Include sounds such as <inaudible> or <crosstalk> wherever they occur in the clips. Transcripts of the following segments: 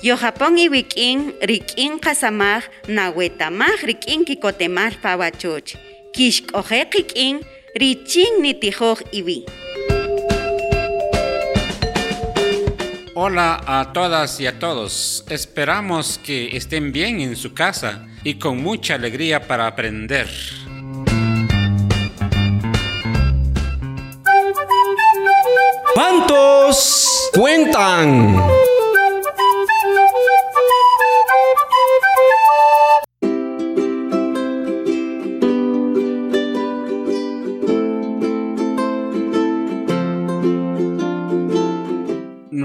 Yohapon iwik'in rik'in qasamaj nawetamaj rik'in kikotemaj pawachuch. Kixk'ojej qik'in richin nitijoj iwi. Hola a todas y a todos. Esperamos que estén bien en su casa y con mucha alegría para aprender. ¿Cuántos cuentan?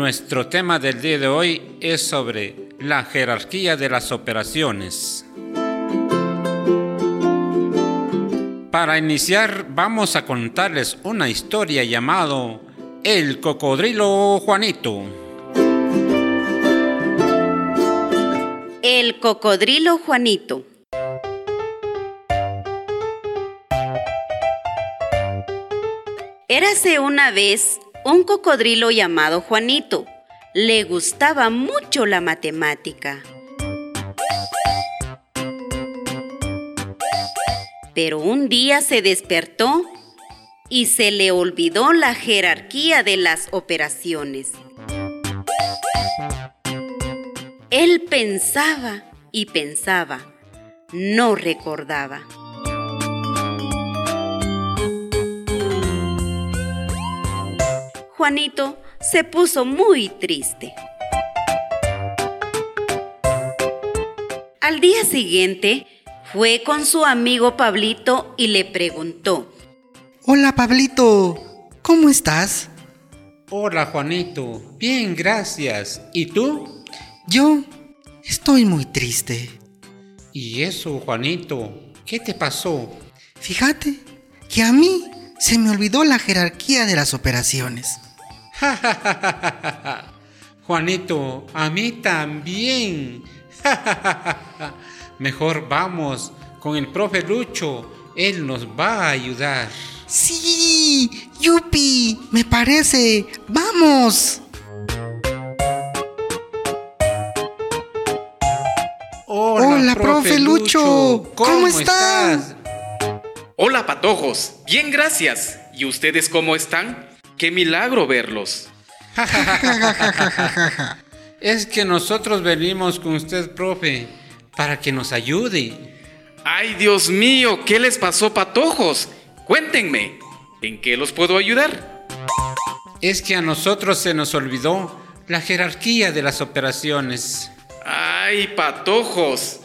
Nuestro tema del día de hoy es sobre la jerarquía de las operaciones. Para iniciar vamos a contarles una historia llamado El cocodrilo Juanito. El cocodrilo Juanito. Érase una vez un cocodrilo llamado Juanito. Le gustaba mucho la matemática. Pero un día se despertó y se le olvidó la jerarquía de las operaciones. Él pensaba y pensaba, no recordaba. Juanito se puso muy triste. Al día siguiente, fue con su amigo Pablito y le preguntó, Hola Pablito, ¿cómo estás? Hola Juanito, bien, gracias. ¿Y tú? Yo estoy muy triste. ¿Y eso, Juanito? ¿Qué te pasó? Fíjate que a mí se me olvidó la jerarquía de las operaciones. <laughs> Juanito, a mí también. <laughs> Mejor vamos con el profe Lucho. Él nos va a ayudar. Sí, Yupi, me parece. Vamos. Hola, profe, Lucho. ¿Cómo, estás? Hola, patojos. Bien, gracias. ¿Y ustedes cómo están? ¡Qué milagro verlos! <laughs> es que nosotros venimos con usted, profe, para que nos ayude. ¡Ay, Dios mío! ¿Qué les pasó, patojos? Cuéntenme, ¿en qué los puedo ayudar? Es que a nosotros se nos olvidó la jerarquía de las operaciones. ¡Ay, patojos!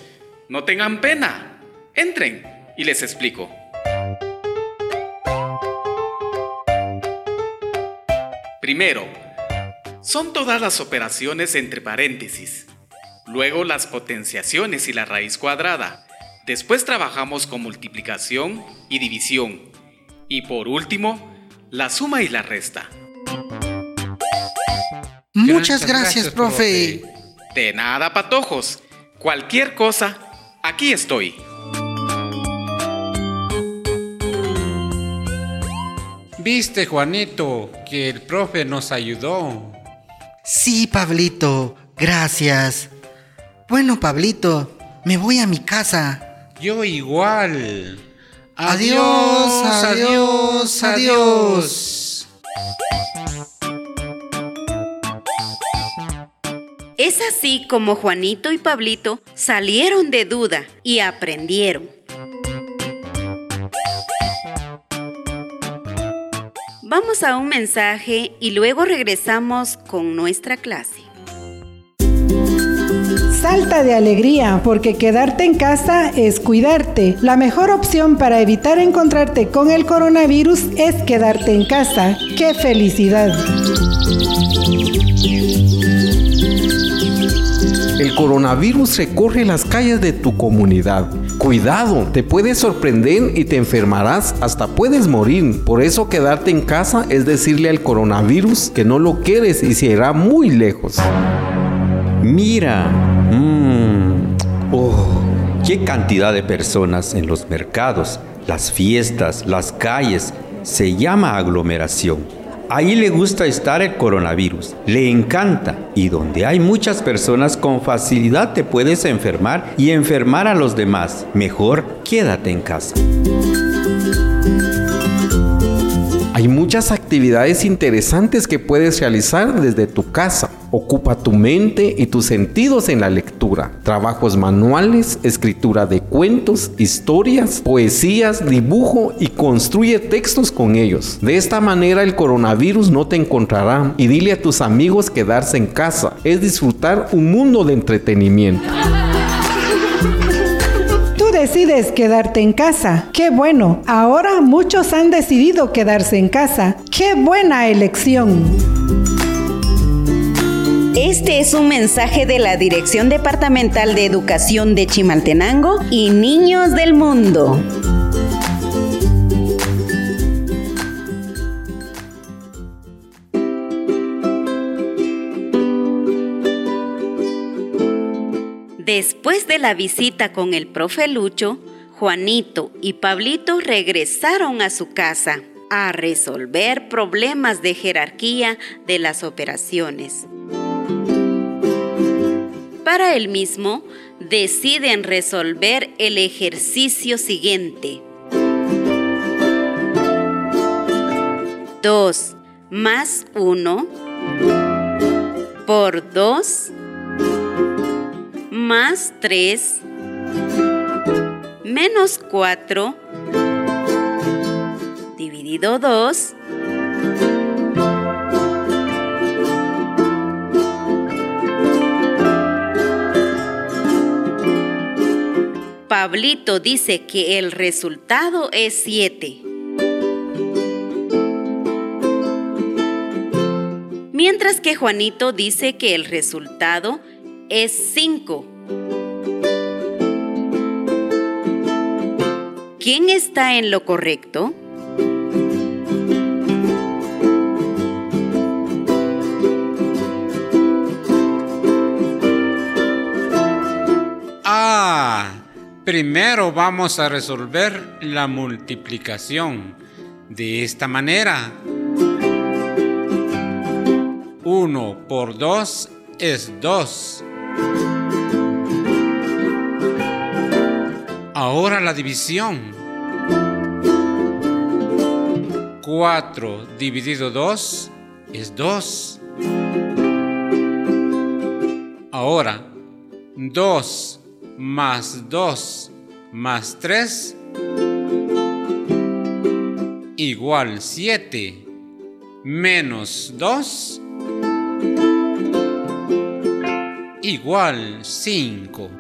No tengan pena. Entren y les explico. Primero, son todas las operaciones entre paréntesis. Luego las potenciaciones y la raíz cuadrada. Después trabajamos con multiplicación y división. Y por último, la suma y la resta. Muchas gracias, profe. De nada, patojos. Cualquier cosa, aquí estoy. Viste, Juanito, que el profe nos ayudó. Sí, Pablito, gracias. Bueno, Pablito, me voy a mi casa. Yo igual. Adiós, adiós, adiós. Es así como Juanito y Pablito salieron de duda y aprendieron. Vamos a un mensaje y luego regresamos con nuestra clase. Salta de alegría porque quedarte en casa es cuidarte. La mejor opción para evitar encontrarte con el coronavirus es quedarte en casa. ¡Qué felicidad! El coronavirus recorre las calles de tu comunidad. Cuidado, te puede sorprender y te enfermarás, hasta puedes morir. Por eso quedarte en casa es decirle al coronavirus que no lo quieres y se irá muy lejos. Mira, mmm, oh, qué cantidad de personas en los mercados, las fiestas, las calles. Se llama aglomeración. Ahí le gusta estar el coronavirus, le encanta y donde hay muchas personas con facilidad te puedes enfermar y enfermar a los demás. Mejor quédate en casa. Hay muchas actividades interesantes que puedes realizar desde tu casa. Ocupa tu mente y tus sentidos en la lectura. Trabajos manuales, escritura de cuentos, historias, poesías, dibujo y construye textos con ellos. De esta manera el coronavirus no te encontrará y dile a tus amigos quedarse en casa. Es disfrutar un mundo de entretenimiento decides quedarte en casa. Qué bueno, ahora muchos han decidido quedarse en casa. Qué buena elección. Este es un mensaje de la Dirección Departamental de Educación de Chimaltenango y Niños del Mundo. Después de la visita con el profe Lucho, Juanito y Pablito regresaron a su casa a resolver problemas de jerarquía de las operaciones. Para el mismo, deciden resolver el ejercicio siguiente. 2 más 1 por 2 más 3 menos 4 dividido 2 Pablito dice que el resultado es 7. Mientras que Juanito dice que el resultado es 5. ¿Quién está en lo correcto? Ah, primero vamos a resolver la multiplicación de esta manera. 1 por 2 es 2. Ahora la división. 4 dividido 2 es 2. Ahora 2 más 2 más 3 igual 7 menos 2 igual 5.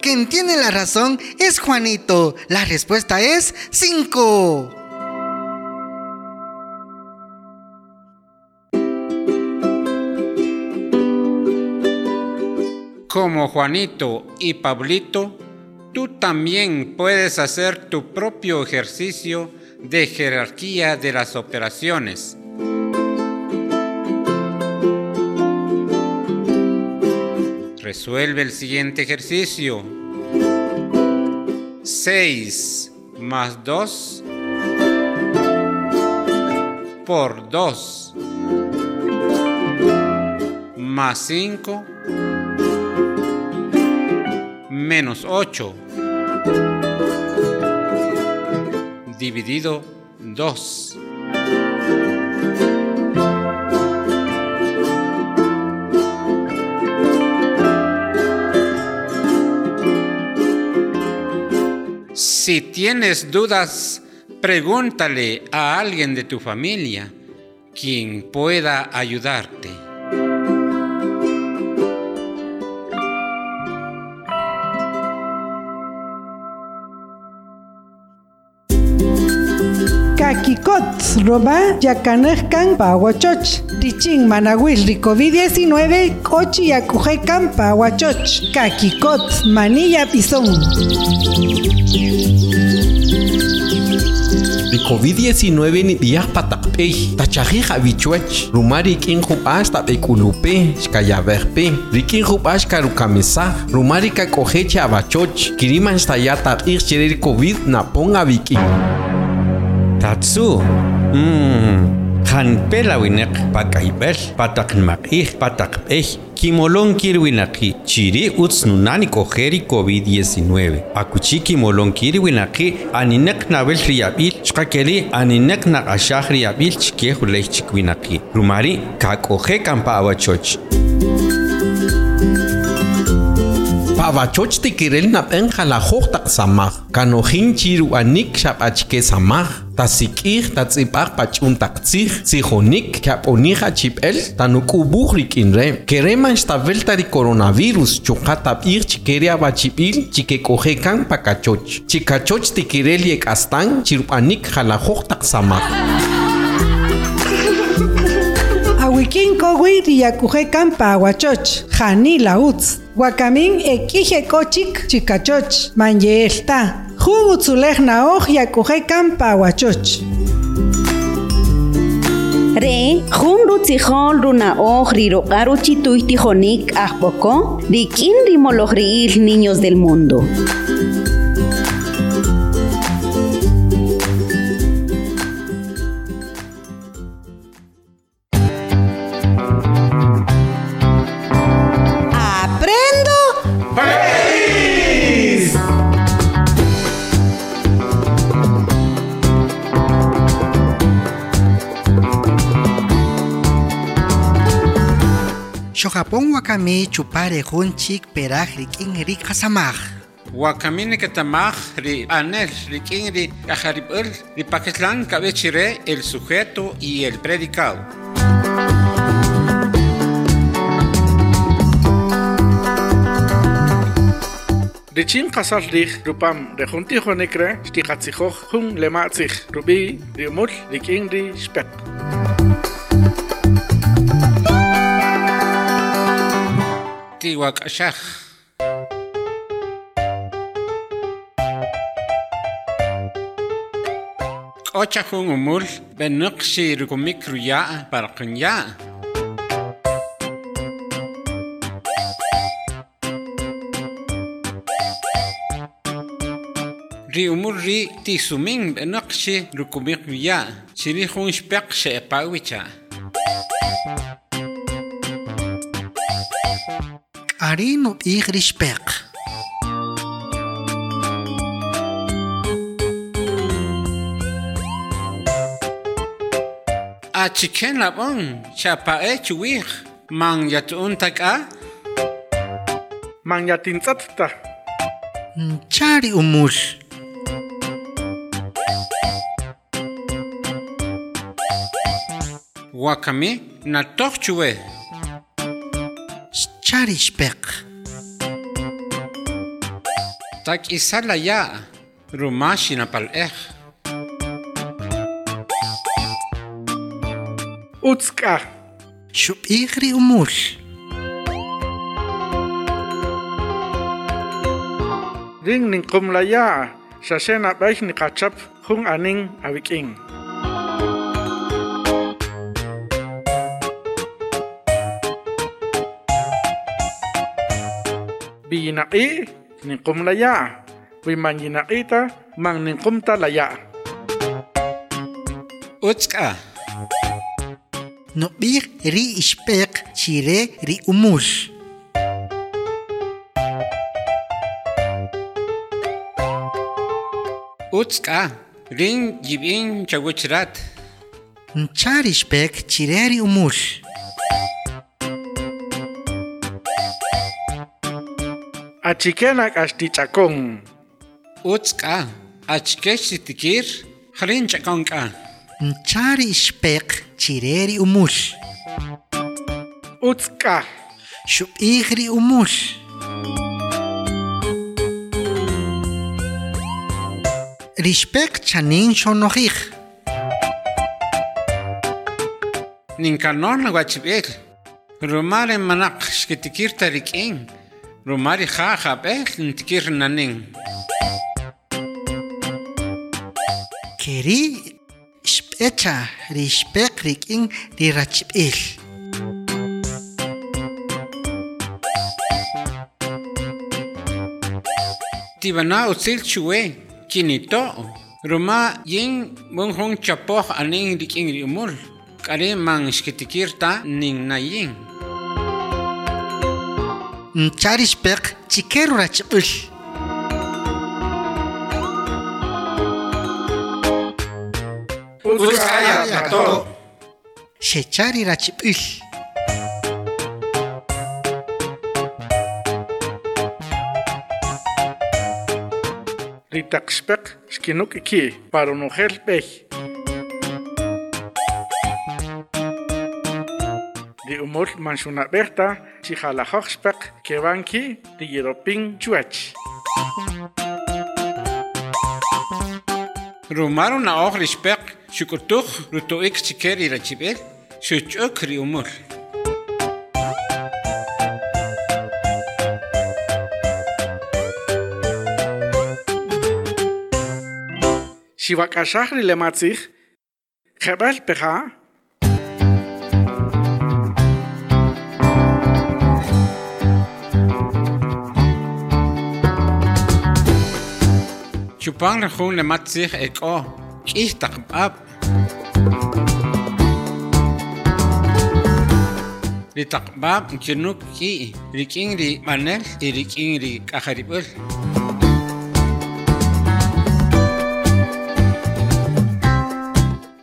Quien tiene la razón es Juanito. La respuesta es 5. Como Juanito y Pablito, tú también puedes hacer tu propio ejercicio de jerarquía de las operaciones Resuelve el siguiente ejercicio. 6 más 2 por 2 más 5 menos 8 dividido 2. Si tienes dudas, pregúntale a alguien de tu familia quien pueda ayudarte. Kakikots roba yakanajkan pawachoch. Tichin manawil COVID-19 kochi yakujekan pawachoch. Kakikots manilla pisón. Di COVID-19 ni diyak patakpey, tachajij abichuech, rumari kin jupash tapekulupe, shkayaverpe, rikin jupash karukamesa, rumari kakojeche abachoch, kiriman stayata ik COVID na ponga. Tatsu. Mmm. Hanpela winek. Pakaibel, patak makih, patak pej, kimolon kirwinaki, chiri uts nunani kojeri COVID-19. Akuchi kimolon kirwinaki, aninek nabel riabil, chkakeli aninek na ashah riabil chikehu lech chikwinaki. Rumari, kakoje kampa awachoch. Pavachoch tikirel na penja la tak samaj, kanojin chiru anik shap achke samaj, tasikir tatzipaj pachun taktzij, sijonik kaponija chipel, tanukubuj rikinre, kereman shtabel tari coronavirus, chukatab ir chikeria bachipil, chikekojekan pakachoch, chikachoch tikirel yek astan, chiru anik jalajoj tak samaj. Awikin kowi riyakuje kan pa aguachoch. Jani lautz. Wakamin ekije kochik chikachoch. Manyelta. Jun utzulej naoj yakuje kan pa aguachoch. Re, jun rutzijol runa oj rirogaru chituy tijonik ajpoko, rikin rimolojriil niños del mundo. Shojapon wakami chupare junchik peraj rikin rik hasamaj. Wakamine ketamaj ri anel ri kin ri ajaribul ri pakislan kabechire el sujeto y el predicado. Richin qasal rij rupam rejunti jonekre shtiqatzijoj jun lematzij rubi riumul rikin ri Ati Wakasyah. Ocha kung umul si rukumik ruya' parqan ya' ri umul ri tisumin b'anaq rukumik ruya' chiri jun xpeq xe'pawicha' ari nub'ij A chicken lab'on xapa'ej chuwij man yat'un mang yatin ya yatintz'atta chari umul wakami natok chuwej charishpek. Tak isalaya rumashi napalej. Utska. igri umul. Ring ning kumlaya, sasena baik nikachap hung aning awik'ing. yina'i ninkum laya. Wiman yina'ita man ninkumta laya. No Nobir ri ispek chire ri umush Utzka rin jibin chaguchrat Nchar ispek chire ri umush Achikenak ashtichakong. utska achkesh tikir khrin chakonka Chari spek chire ri umul. Utska. Shup ik ri umul. Respect chanin shonojich. ninkanon guachibel. Rumare manak shkitikir tarikin. rumari mari kha kha bech. Keri spetcha ri spekrik in di rachpil. Tibana usil chue kinito. Roma yin mong hong chapoh aning dikin rimul. Kare mang shkitikir ta nin nayin. Charishpek chikeru rachipil. Uskaya tato. Shechari rachipil. Ritakspek skinuk umul manxunab'ejta xijalajoj xpaq kewan ki' tiyiropin chuwach rumaru na'oj ri xpeq xuk'utuj rutu'ik chike ri rachib'el xuch'uk ri umul xiwak'axaj ri lematzij qeb'al peja' Xupan jun nematzij ek'o k'ij taq b'ab' ri taq b'ab' chinuk ki' rik'in ri b'anel y panel ri k'ajarib'el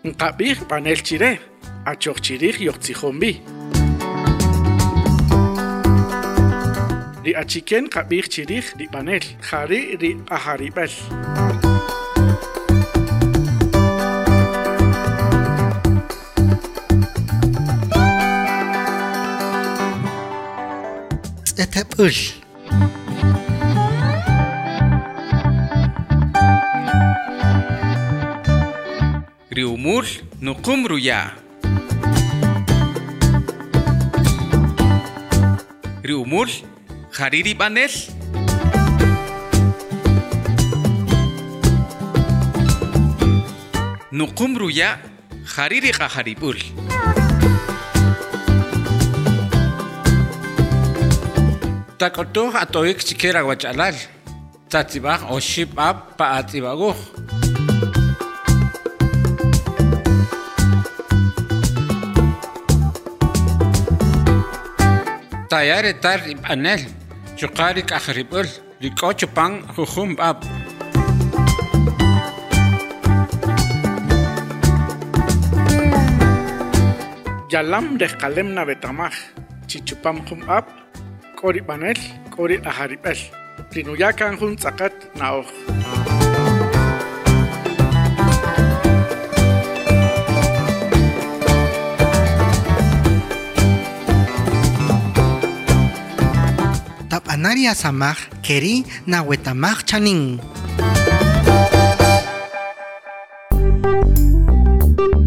nqab'ij b'anel chire achoj chirij yoqtzijonb'ij ri achiken kabir chirij ri panel. Jari ri ajaribal etep ul riumul nuqum ruya. Riumul hariri banel. Nukumruya hariri kaharibul. Takotuh atoik chikera guachalal. Tatzibach o ship up pa atibaguh. Tayare tar anel. chuqarik ajrib'ul rik'o chupan jujun b'ab' yalam rej qalem nabetamaj chichupam jun b'ab' k'o rib'anel k'o rirajrib'el rinuyakan jun tz'aqat na'oj Tapanaria samaj keri nahuetamaj chanin.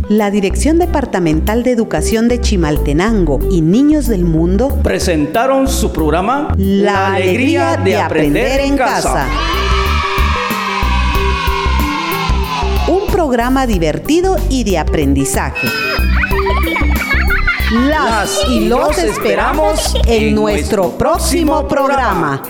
La Dirección Departamental de Educación de Chimaltenango y Niños del Mundo presentaron su programa La alegría de aprender en casa. Un programa divertido y de aprendizaje. Las y los esperamos en nuestro próximo programa.